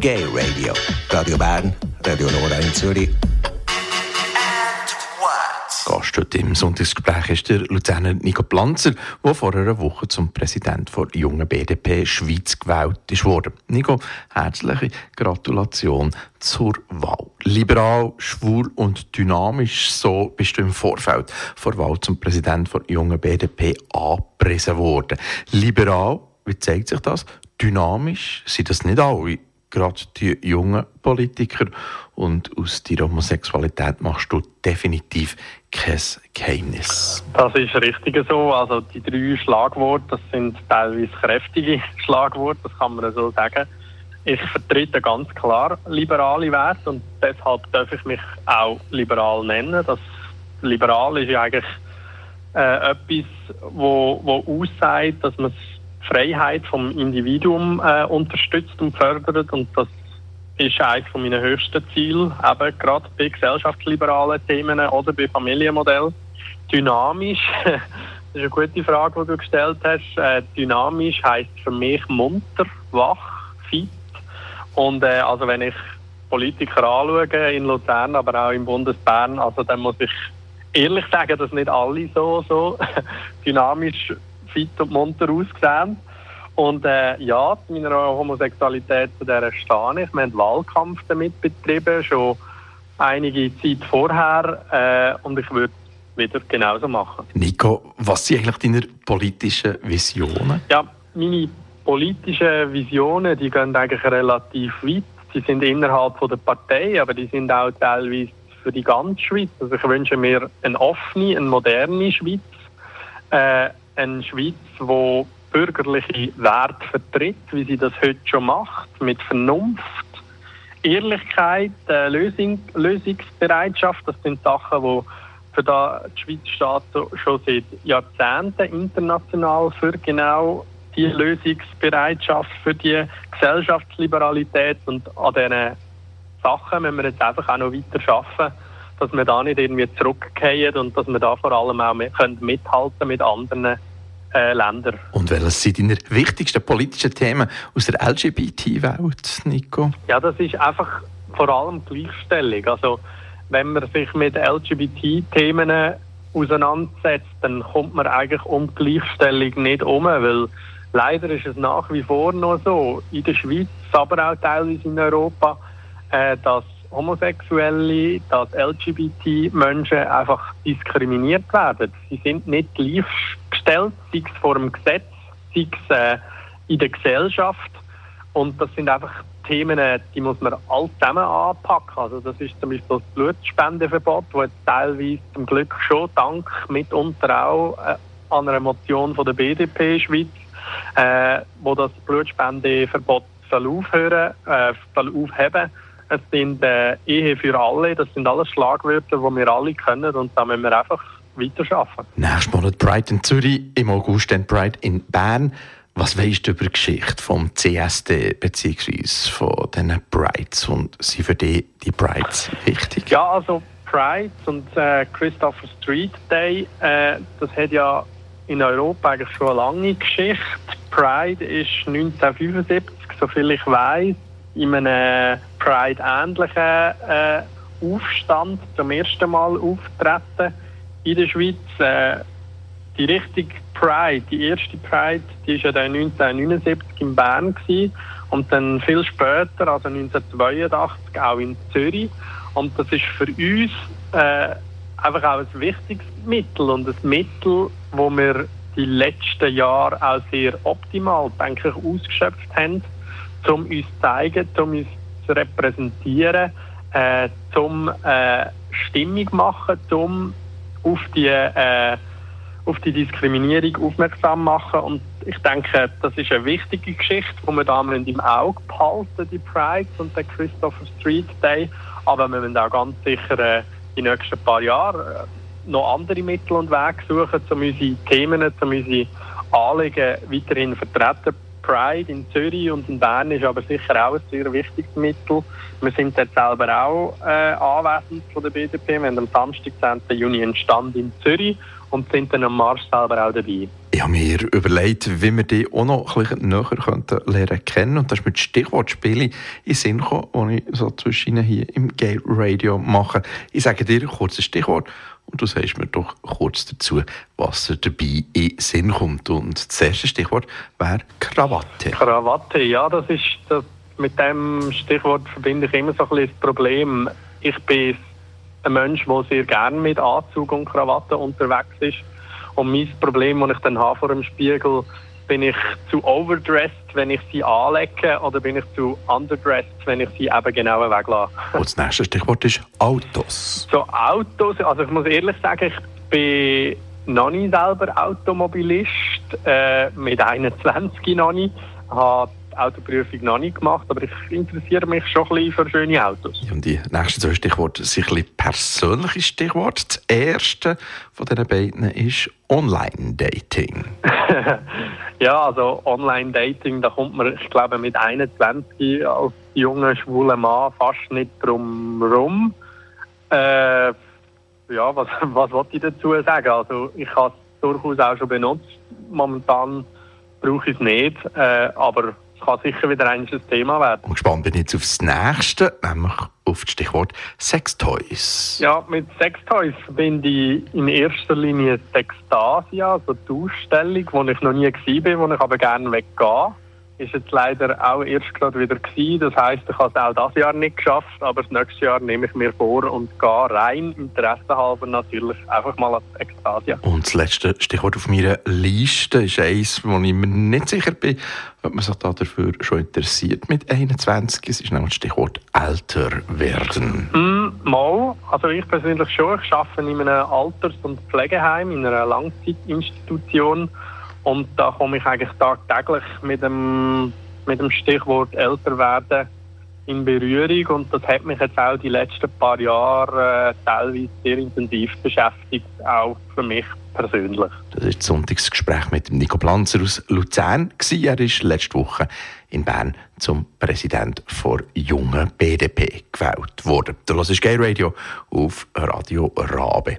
Gay Radio. Radio Bern, Radio Nora in Zürich. Gast heute im Sonntagsgespräch ist der Luzerner Nico Planzer, der vor einer Woche zum Präsident der jungen BDP Schweiz gewählt ist worden. Nico, herzliche Gratulation zur Wahl. Liberal, schwul und dynamisch, so bist du im Vorfeld vor Wahl zum Präsident der jungen BDP angepriesen worden. Liberal, wie zeigt sich das? Dynamisch sind das nicht alle gerade die jungen Politiker. Und aus deiner Homosexualität machst du definitiv kein Geheimnis. Das ist richtig so. Also die drei Schlagworte, das sind teilweise kräftige Schlagworte, das kann man so sagen. Ich vertrete ganz klar liberale Werte und deshalb darf ich mich auch liberal nennen. Das Liberal ist ja eigentlich äh, etwas, wo, wo aussagt, dass man Freiheit vom Individuum äh, unterstützt und fördert und das ist eines von meinen höchsten Zielen, eben gerade bei gesellschaftsliberalen Themen oder bei Familienmodell. Dynamisch, das ist eine gute Frage, die du gestellt hast. Äh, dynamisch heißt für mich munter, wach, fit. Und äh, also wenn ich Politiker anschaue in Luzern, aber auch im Bundesbern, also dann muss ich ehrlich sagen, dass nicht alle so, so dynamisch fit und munter ausgesehen. Und äh, ja, zu meiner Homosexualität zu der stehe ich. Wir haben Wahlkampf damit betrieben, schon einige Zeit vorher. Äh, und ich würde wieder genauso machen. Nico, was sind eigentlich deine politischen Visionen? Ja, meine politischen Visionen, die gehen eigentlich relativ weit. Sie sind innerhalb von der Partei, aber die sind auch teilweise für die ganze Schweiz. Also ich wünsche mir eine offene, eine moderne Schweiz. Äh, eine Schweiz, die bürgerliche Werte vertritt, wie sie das heute schon macht, mit Vernunft, Ehrlichkeit, äh, Lösung, Lösungsbereitschaft. Das sind Sachen, die für die Schweiz steht schon seit Jahrzehnten international für genau die Lösungsbereitschaft, für die Gesellschaftsliberalität und an diesen Sachen müssen wir jetzt einfach auch noch weiter arbeiten, dass wir da nicht irgendwie zurückgehen und dass wir da vor allem auch mit, können mithalten mit anderen äh, Ländern. Und welches sind deine wichtigsten politischen Themen aus der LGBT-Welt, Nico? Ja, das ist einfach vor allem Gleichstellung. Also wenn man sich mit LGBT-Themen auseinandersetzt, dann kommt man eigentlich um Gleichstellung nicht um, weil leider ist es nach wie vor noch so, in der Schweiz, aber auch teilweise in Europa, äh, dass Homosexuelle, dass LGBT-Menschen einfach diskriminiert werden. Sie sind nicht gleichgestellt, sei es vor dem Gesetz, sei es äh, in der Gesellschaft. Und das sind einfach Themen, die muss man alle zusammen anpacken. Also das ist zum Beispiel das Blutspendeverbot, das teilweise zum Glück schon dank mitunter auch äh, an einer Motion von der BDP Schweiz, äh, wo das Blutspendeverbot soll aufhören, äh, soll aufheben es sind äh, Ehe für alle, das sind alles Schlagwörter, die wir alle können und da müssen wir einfach weiterarbeiten. Nächstes Monat Pride in Zürich, im August dann Pride in Bern. Was weißt du über die Geschichte vom CSD bzw. von diesen Brides und sind für dich die Brides wichtig? Ja, also Pride und äh, Christopher Street Day, äh, das hat ja in Europa eigentlich schon eine lange Geschichte. Pride ist 1975, soviel ich weiß, in einem Pride-ähnlichen äh, Aufstand zum ersten Mal auftreten in der Schweiz. Äh, die richtige Pride, die erste Pride, die war ja dann 1979 in Bern gewesen, und dann viel später, also 1982, auch in Zürich. Und das ist für uns äh, einfach auch ein wichtiges Mittel und ein Mittel, wo wir die letzten Jahre auch sehr optimal, denke ich, ausgeschöpft haben um uns zu zeigen, um uns zu repräsentieren, äh, zum äh, Stimmung machen, um auf die, äh, auf die Diskriminierung aufmerksam machen. Und ich denke, das ist eine wichtige Geschichte, die wir da im Auge behalten, die Pride und den Christopher Street Day. Aber wir müssen auch ganz sicher äh, die nächsten paar Jahre äh, noch andere Mittel und Wege suchen, um unsere Themen, um unsere Anliegen weiterhin vertreten Pride in Zürich und in Bern ist aber sicher auch ein sehr wichtiges Mittel. Wir sind dort selber auch äh, anwesend von der BDP. Wir haben am Samstag, 10. Juni, einen Stand in Zürich und sind dann am Marsch selber auch dabei. Ich habe mir überlegt, wie wir die auch noch ein bisschen näher könnten lernen kennen. Und das ist mit Stichwortspielen in Sinn gekommen, die ich so zwischen hier im Gay Radio mache. Ich sage dir ein kurzes Stichwort und du sagst mir doch kurz dazu, was dabei in Sinn kommt. Und das erste Stichwort wäre Krawatte. Krawatte, ja, das ist das, mit dem Stichwort verbinde ich immer so ein bisschen das Problem. Ich bin ein Mensch, der sehr gerne mit Anzug und Krawatte unterwegs ist. Und mein Problem, das ich dann habe vor dem Spiegel, bin ich zu overdressed, wenn ich sie anlege, oder bin ich zu underdressed, wenn ich sie eben genau weglasse? Und das nächste Stichwort ist Autos. So Autos, also ich muss ehrlich sagen, ich bin noch nicht selber Automobilist, äh, mit 21 noch nicht. habe Autoprüfung noch nicht gemacht, aber ich interessiere mich schon ein bisschen für schöne Autos. Und die nächsten zwei Stichworte sind ein bisschen persönliche Stichworte. Das erste von diesen beiden ist Online-Dating. ja, also Online-Dating, da kommt man, ich glaube, mit 21 als junger, schwuler Mann fast nicht drum rum. Äh, ja, was, was wollte ich dazu sagen? Also ich habe es durchaus auch schon benutzt. Momentan brauche ich es nicht, äh, aber kann sicher wieder ein Thema werden. Und gespannt bin ich jetzt aufs Nächste, nämlich auf das Stichwort Sextoys. Ja, mit Sextoys verbinde ich in erster Linie Sextasia, also die Ausstellung, wo ich noch nie war, wo ich aber gerne weggehe ist jetzt leider auch erst gerade wieder gewesen. Das heisst, ich habe es auch das Jahr nicht geschafft, aber das nächste Jahr nehme ich mir vor und gehe rein, interessenhalber natürlich, einfach mal als Ekstasia. Und das letzte Stichwort auf meiner Liste ist eins, wo ich mir nicht sicher bin, ob man sich da dafür schon interessiert mit 21. Es ist nämlich das Stichwort älter werden. Mm, mal, also ich persönlich schon. Ich arbeite in einem Alters- und Pflegeheim, in einer Langzeitinstitution. Und da komme ich eigentlich tagtäglich mit dem, mit dem Stichwort älter werden in Berührung. Und das hat mich jetzt auch die letzten paar Jahre äh, teilweise sehr intensiv beschäftigt, auch für mich persönlich. Das ist das Sonntagsgespräch mit Nico Planzer aus Luzern. Er ist letzte Woche in Bern zum Präsident der jungen BDP gewählt worden. Das ist Gay Radio auf Radio Rabe.